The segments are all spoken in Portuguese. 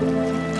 Música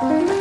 Música